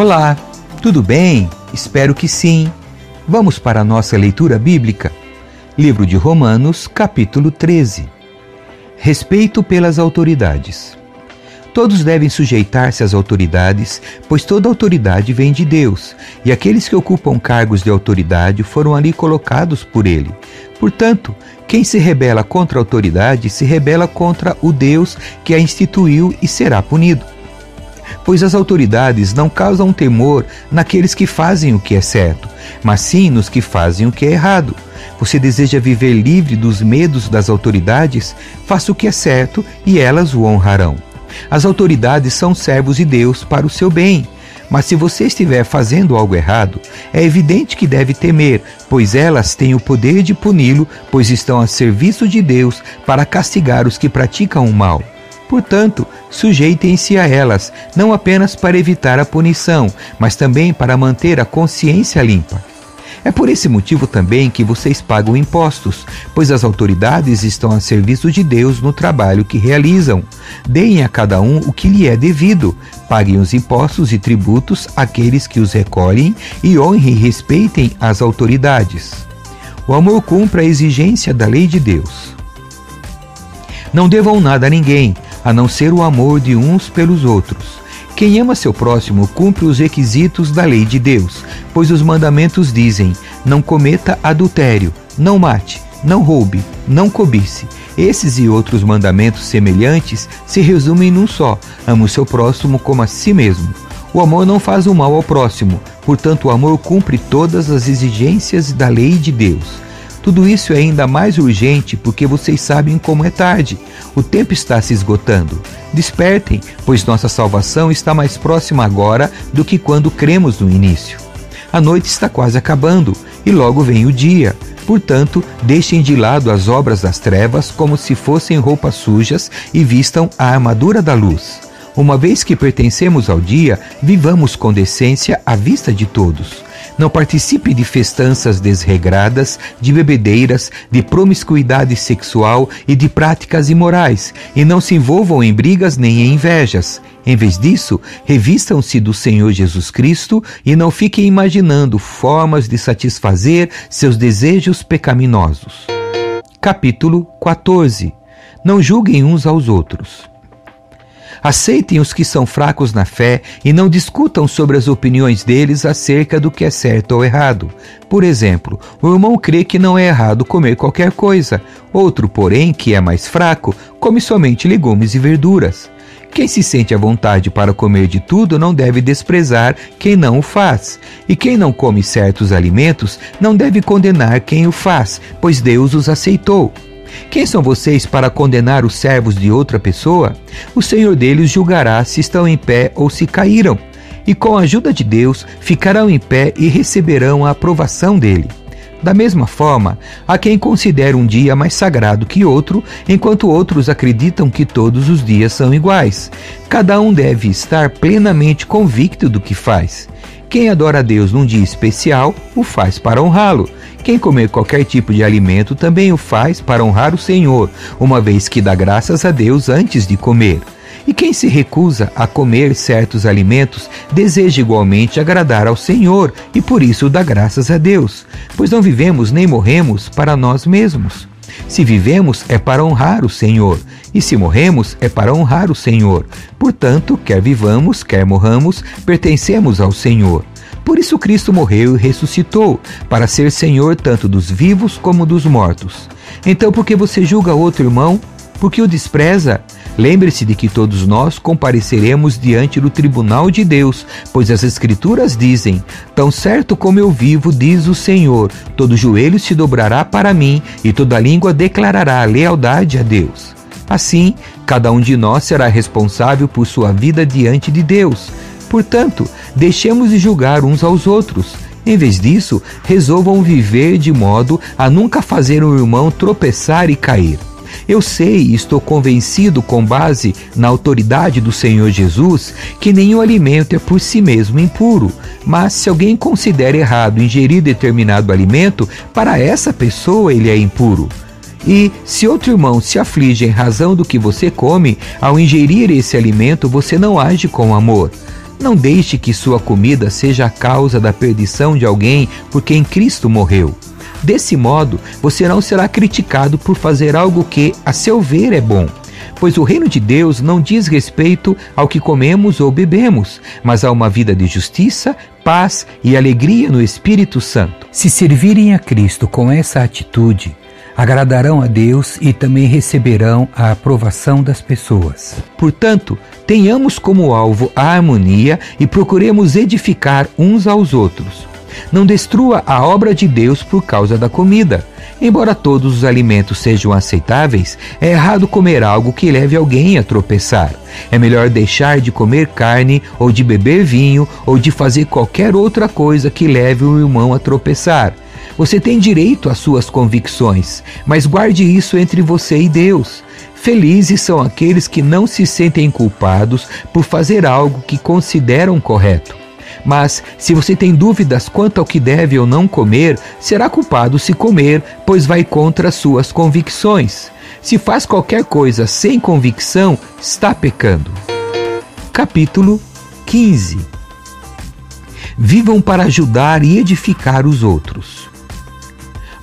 Olá, tudo bem? Espero que sim. Vamos para a nossa leitura bíblica. Livro de Romanos, capítulo 13. Respeito pelas autoridades. Todos devem sujeitar-se às autoridades, pois toda autoridade vem de Deus, e aqueles que ocupam cargos de autoridade foram ali colocados por Ele. Portanto, quem se rebela contra a autoridade se rebela contra o Deus que a instituiu e será punido. Pois as autoridades não causam temor naqueles que fazem o que é certo, mas sim nos que fazem o que é errado. Você deseja viver livre dos medos das autoridades? Faça o que é certo e elas o honrarão. As autoridades são servos de Deus para o seu bem. Mas se você estiver fazendo algo errado, é evidente que deve temer, pois elas têm o poder de puni-lo, pois estão a serviço de Deus para castigar os que praticam o mal. Portanto, sujeitem-se a elas, não apenas para evitar a punição, mas também para manter a consciência limpa. É por esse motivo também que vocês pagam impostos, pois as autoridades estão a serviço de Deus no trabalho que realizam. Deem a cada um o que lhe é devido. Paguem os impostos e tributos àqueles que os recolhem e honrem e respeitem as autoridades. O amor cumpre a exigência da lei de Deus. Não devam nada a ninguém, a não ser o amor de uns pelos outros. Quem ama seu próximo cumpre os requisitos da lei de Deus, pois os mandamentos dizem: não cometa adultério, não mate, não roube, não cobice. Esses e outros mandamentos semelhantes se resumem num só: ama o seu próximo como a si mesmo. O amor não faz o mal ao próximo, portanto, o amor cumpre todas as exigências da lei de Deus. Tudo isso é ainda mais urgente porque vocês sabem como é tarde. O tempo está se esgotando. Despertem, pois nossa salvação está mais próxima agora do que quando cremos no início. A noite está quase acabando e logo vem o dia. Portanto, deixem de lado as obras das trevas como se fossem roupas sujas e vistam a armadura da luz. Uma vez que pertencemos ao dia, vivamos com decência à vista de todos. Não participe de festanças desregradas, de bebedeiras, de promiscuidade sexual e de práticas imorais, e não se envolvam em brigas nem em invejas. Em vez disso, revistam-se do Senhor Jesus Cristo e não fiquem imaginando formas de satisfazer seus desejos pecaminosos. Capítulo 14 Não julguem uns aos outros. Aceitem os que são fracos na fé e não discutam sobre as opiniões deles acerca do que é certo ou errado. Por exemplo, o irmão crê que não é errado comer qualquer coisa, outro, porém, que é mais fraco, come somente legumes e verduras. Quem se sente à vontade para comer de tudo não deve desprezar quem não o faz. E quem não come certos alimentos não deve condenar quem o faz, pois Deus os aceitou. Quem são vocês para condenar os servos de outra pessoa? O Senhor deles julgará se estão em pé ou se caíram, e com a ajuda de Deus ficarão em pé e receberão a aprovação dele. Da mesma forma, há quem considere um dia mais sagrado que outro, enquanto outros acreditam que todos os dias são iguais. Cada um deve estar plenamente convicto do que faz. Quem adora a Deus num dia especial, o faz para honrá-lo. Quem comer qualquer tipo de alimento também o faz para honrar o Senhor, uma vez que dá graças a Deus antes de comer. E quem se recusa a comer certos alimentos deseja igualmente agradar ao Senhor e por isso dá graças a Deus, pois não vivemos nem morremos para nós mesmos. Se vivemos é para honrar o Senhor, e se morremos é para honrar o Senhor. Portanto, quer vivamos, quer morramos, pertencemos ao Senhor. Por isso Cristo morreu e ressuscitou, para ser Senhor tanto dos vivos como dos mortos. Então, por que você julga outro irmão? Porque o despreza? Lembre-se de que todos nós compareceremos diante do tribunal de Deus, pois as Escrituras dizem: Tão certo como eu vivo, diz o Senhor, todo joelho se dobrará para mim e toda língua declarará a lealdade a Deus. Assim, cada um de nós será responsável por sua vida diante de Deus. Portanto, deixemos de julgar uns aos outros. Em vez disso, resolvam viver de modo a nunca fazer um irmão tropeçar e cair. Eu sei e estou convencido, com base na autoridade do Senhor Jesus, que nenhum alimento é por si mesmo impuro. Mas se alguém considera errado ingerir determinado alimento, para essa pessoa ele é impuro. E se outro irmão se aflige em razão do que você come, ao ingerir esse alimento, você não age com amor. Não deixe que sua comida seja a causa da perdição de alguém por quem Cristo morreu. Desse modo, você não será criticado por fazer algo que, a seu ver, é bom. Pois o reino de Deus não diz respeito ao que comemos ou bebemos, mas a uma vida de justiça, paz e alegria no Espírito Santo. Se servirem a Cristo com essa atitude, agradarão a Deus e também receberão a aprovação das pessoas. Portanto, tenhamos como alvo a harmonia e procuremos edificar uns aos outros. Não destrua a obra de Deus por causa da comida. Embora todos os alimentos sejam aceitáveis, é errado comer algo que leve alguém a tropeçar. É melhor deixar de comer carne, ou de beber vinho, ou de fazer qualquer outra coisa que leve o irmão a tropeçar. Você tem direito às suas convicções, mas guarde isso entre você e Deus. Felizes são aqueles que não se sentem culpados por fazer algo que consideram correto. Mas, se você tem dúvidas quanto ao que deve ou não comer, será culpado se comer, pois vai contra suas convicções. Se faz qualquer coisa sem convicção, está pecando. Capítulo 15 Vivam para ajudar e edificar os outros.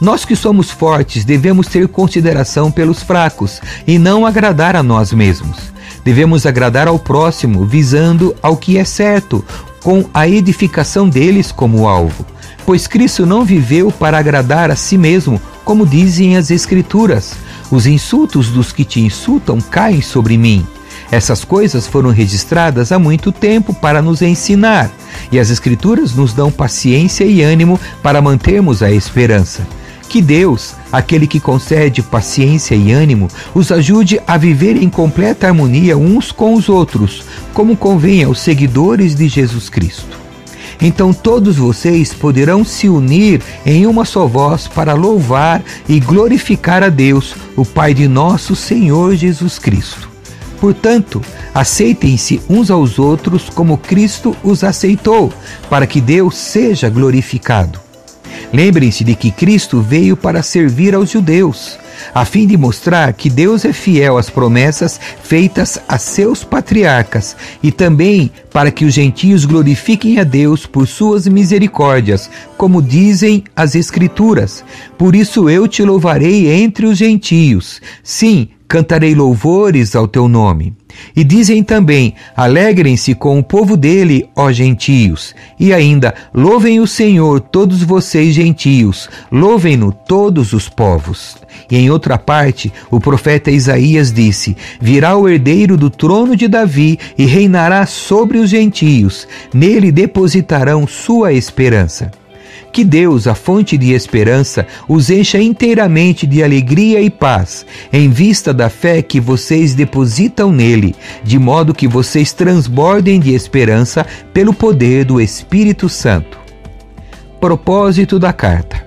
Nós que somos fortes devemos ter consideração pelos fracos e não agradar a nós mesmos. Devemos agradar ao próximo, visando ao que é certo, com a edificação deles como alvo. Pois Cristo não viveu para agradar a si mesmo, como dizem as Escrituras: Os insultos dos que te insultam caem sobre mim. Essas coisas foram registradas há muito tempo para nos ensinar, e as Escrituras nos dão paciência e ânimo para mantermos a esperança. Que Deus, aquele que concede paciência e ânimo, os ajude a viver em completa harmonia uns com os outros, como convém aos seguidores de Jesus Cristo. Então todos vocês poderão se unir em uma só voz para louvar e glorificar a Deus, o Pai de nosso Senhor Jesus Cristo. Portanto, aceitem-se uns aos outros como Cristo os aceitou, para que Deus seja glorificado. Lembrem-se de que Cristo veio para servir aos judeus, a fim de mostrar que Deus é fiel às promessas feitas a seus patriarcas e também para que os gentios glorifiquem a Deus por suas misericórdias, como dizem as Escrituras. Por isso eu te louvarei entre os gentios. Sim, cantarei louvores ao teu nome. E dizem também: Alegrem-se com o povo dele, ó gentios. E ainda: Louvem o Senhor, todos vocês gentios, louvem-no todos os povos. E em outra parte, o profeta Isaías disse: Virá o herdeiro do trono de Davi e reinará sobre os gentios, nele depositarão sua esperança. Que Deus, a fonte de esperança, os encha inteiramente de alegria e paz, em vista da fé que vocês depositam nele, de modo que vocês transbordem de esperança pelo poder do Espírito Santo. Propósito da carta.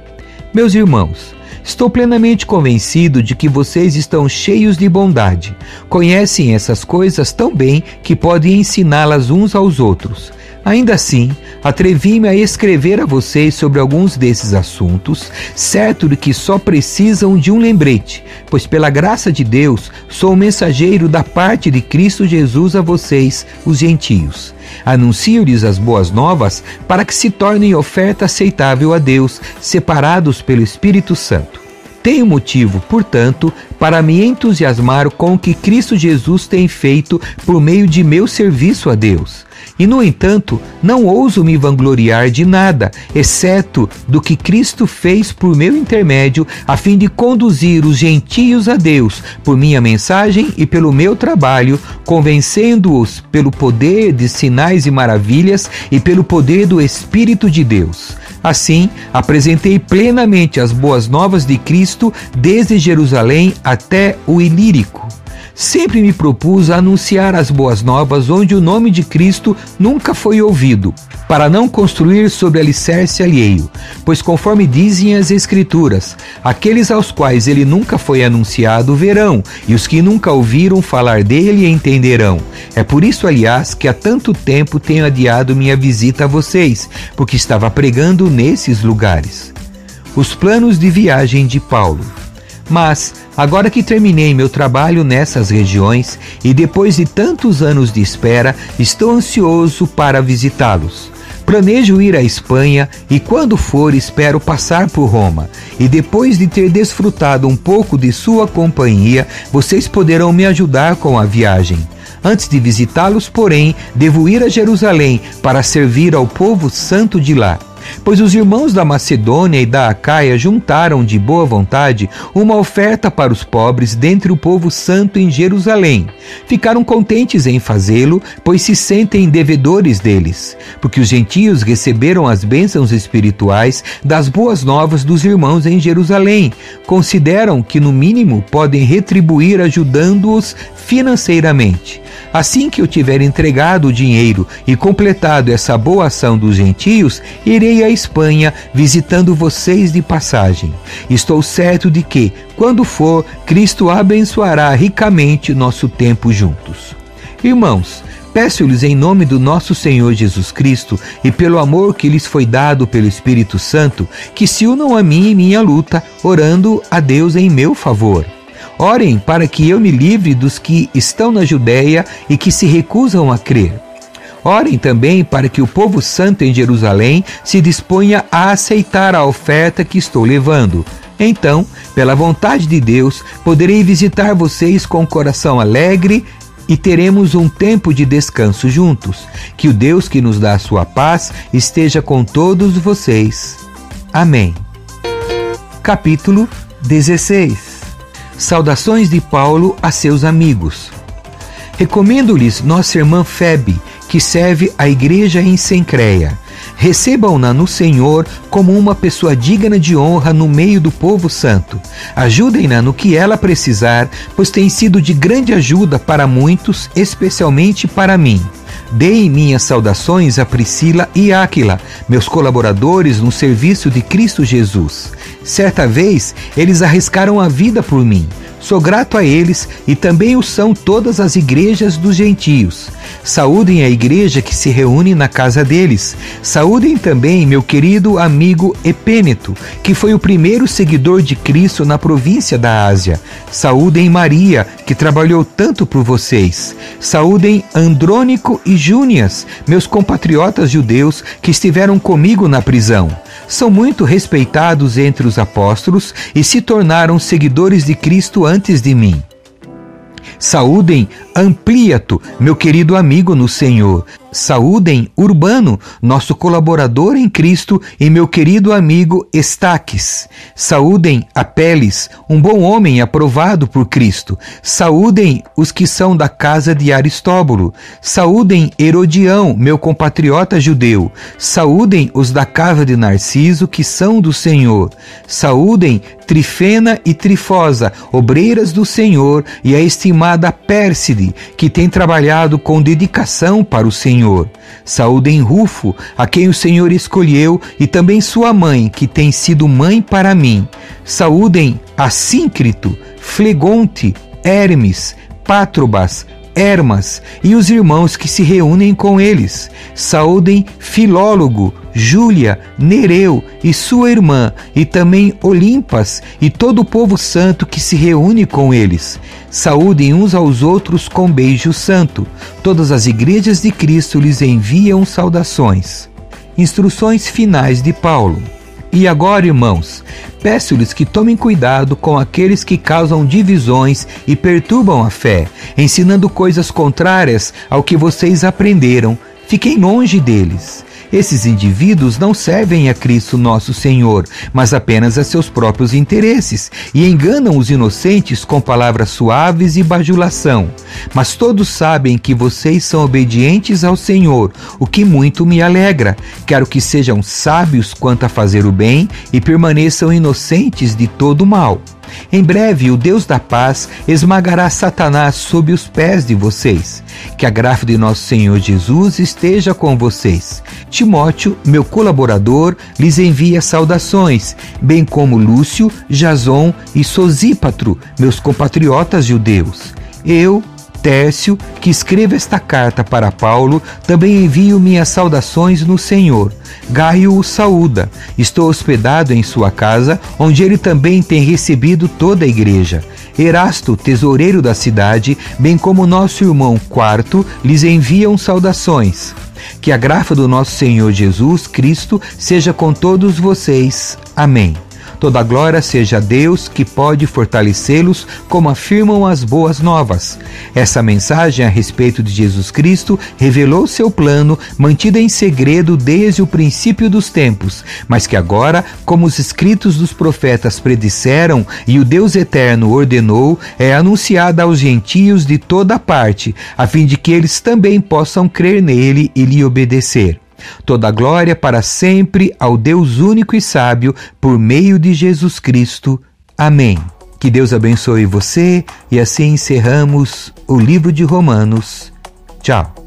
Meus irmãos, Estou plenamente convencido de que vocês estão cheios de bondade, conhecem essas coisas tão bem que podem ensiná-las uns aos outros. Ainda assim, atrevi-me a escrever a vocês sobre alguns desses assuntos, certo de que só precisam de um lembrete, pois pela graça de Deus sou mensageiro da parte de Cristo Jesus a vocês, os gentios. Anuncio-lhes as boas novas para que se tornem oferta aceitável a Deus, separados pelo Espírito Santo. Tenho motivo, portanto, para me entusiasmar com o que Cristo Jesus tem feito por meio de meu serviço a Deus. E, no entanto, não ouso me vangloriar de nada, exceto do que Cristo fez por meu intermédio, a fim de conduzir os gentios a Deus por minha mensagem e pelo meu trabalho, convencendo-os pelo poder de sinais e maravilhas e pelo poder do Espírito de Deus. Assim, apresentei plenamente as boas novas de Cristo desde Jerusalém até o Ilírico. Sempre me propus anunciar as boas novas onde o nome de Cristo nunca foi ouvido, para não construir sobre alicerce alheio, pois conforme dizem as Escrituras, aqueles aos quais ele nunca foi anunciado verão, e os que nunca ouviram falar dele entenderão. É por isso, aliás, que há tanto tempo tenho adiado minha visita a vocês, porque estava pregando nesses lugares. Os planos de viagem de Paulo. Mas, agora que terminei meu trabalho nessas regiões e depois de tantos anos de espera, estou ansioso para visitá-los. Planejo ir à Espanha e, quando for, espero passar por Roma. E depois de ter desfrutado um pouco de sua companhia, vocês poderão me ajudar com a viagem. Antes de visitá-los, porém, devo ir a Jerusalém para servir ao povo santo de lá pois os irmãos da Macedônia e da Acaia juntaram de boa vontade uma oferta para os pobres dentre o povo santo em Jerusalém. Ficaram contentes em fazê-lo, pois se sentem devedores deles, porque os gentios receberam as bênçãos espirituais das boas novas dos irmãos em Jerusalém. Consideram que, no mínimo, podem retribuir ajudando-os financeiramente. Assim que eu tiver entregado o dinheiro e completado essa boa ação dos gentios, irei à Espanha visitando vocês de passagem. Estou certo de que, quando for, Cristo abençoará ricamente nosso tempo juntos. Irmãos, Peço-lhes em nome do nosso Senhor Jesus Cristo e pelo amor que lhes foi dado pelo Espírito Santo, que se unam a mim em minha luta, orando a Deus em meu favor. Orem para que eu me livre dos que estão na Judéia e que se recusam a crer. Orem também para que o povo santo em Jerusalém se disponha a aceitar a oferta que estou levando. Então, pela vontade de Deus, poderei visitar vocês com o coração alegre e teremos um tempo de descanso juntos. Que o Deus que nos dá a sua paz esteja com todos vocês. Amém. Capítulo 16 Saudações de Paulo a seus amigos. Recomendo-lhes nossa irmã Febe, que serve a igreja em Sencreia. Recebam-na no Senhor como uma pessoa digna de honra no meio do povo santo. Ajudem-na no que ela precisar, pois tem sido de grande ajuda para muitos, especialmente para mim. Deem minhas saudações a Priscila e Áquila, meus colaboradores no serviço de Cristo Jesus. Certa vez, eles arriscaram a vida por mim. Sou grato a eles e também o são todas as igrejas dos gentios. Saúdem a igreja que se reúne na casa deles. Saúdem também meu querido amigo Epêneto, que foi o primeiro seguidor de Cristo na província da Ásia. Saúdem Maria, que trabalhou tanto por vocês. Saúdem Andrônico e Júnias, meus compatriotas judeus que estiveram comigo na prisão são muito respeitados entre os apóstolos e se tornaram seguidores de Cristo antes de mim. Saúdem Ampliato, meu querido amigo no Senhor. Saúdem Urbano, nosso colaborador em Cristo, e meu querido amigo Estaques. Saúdem Apeles, um bom homem aprovado por Cristo. Saúdem os que são da casa de Aristóbulo. Saúdem Herodião, meu compatriota judeu. Saúdem os da casa de Narciso, que são do Senhor. Saúdem Trifena e Trifosa, obreiras do Senhor, e a estimada Pérside, que tem trabalhado com dedicação para o Senhor. Saúdem Rufo, a quem o Senhor escolheu, e também sua mãe, que tem sido mãe para mim. Saúdem Assíncrito, Flegonte, Hermes, Patrobas, Hermas e os irmãos que se reúnem com eles. Saúdem Filólogo, Júlia, Nereu e sua irmã, e também Olimpas e todo o povo santo que se reúne com eles. Saúdem uns aos outros com beijo santo. Todas as igrejas de Cristo lhes enviam saudações. Instruções finais de Paulo. E agora, irmãos, peço-lhes que tomem cuidado com aqueles que causam divisões e perturbam a fé, ensinando coisas contrárias ao que vocês aprenderam. Fiquem longe deles. Esses indivíduos não servem a Cristo nosso Senhor, mas apenas a seus próprios interesses e enganam os inocentes com palavras suaves e bajulação. Mas todos sabem que vocês são obedientes ao Senhor, o que muito me alegra. Quero que sejam sábios quanto a fazer o bem e permaneçam inocentes de todo mal. Em breve, o Deus da paz esmagará Satanás sob os pés de vocês. Que a graça de nosso Senhor Jesus esteja com vocês. Timóteo, meu colaborador, lhes envia saudações, bem como Lúcio, Jason e Sosípatro, meus compatriotas judeus. Eu, Tércio, que escreva esta carta para Paulo, também envio minhas saudações no Senhor. Gaio o saúda. Estou hospedado em sua casa, onde ele também tem recebido toda a igreja. Erasto, tesoureiro da cidade, bem como nosso irmão Quarto, lhes enviam saudações. Que a graça do nosso Senhor Jesus Cristo seja com todos vocês. Amém. Toda glória seja a Deus que pode fortalecê-los, como afirmam as boas novas. Essa mensagem a respeito de Jesus Cristo revelou seu plano, mantido em segredo desde o princípio dos tempos, mas que agora, como os escritos dos profetas predisseram e o Deus eterno ordenou, é anunciada aos gentios de toda parte, a fim de que eles também possam crer nele e lhe obedecer. Toda glória para sempre ao Deus único e sábio, por meio de Jesus Cristo. Amém. Que Deus abençoe você e assim encerramos o livro de Romanos. Tchau.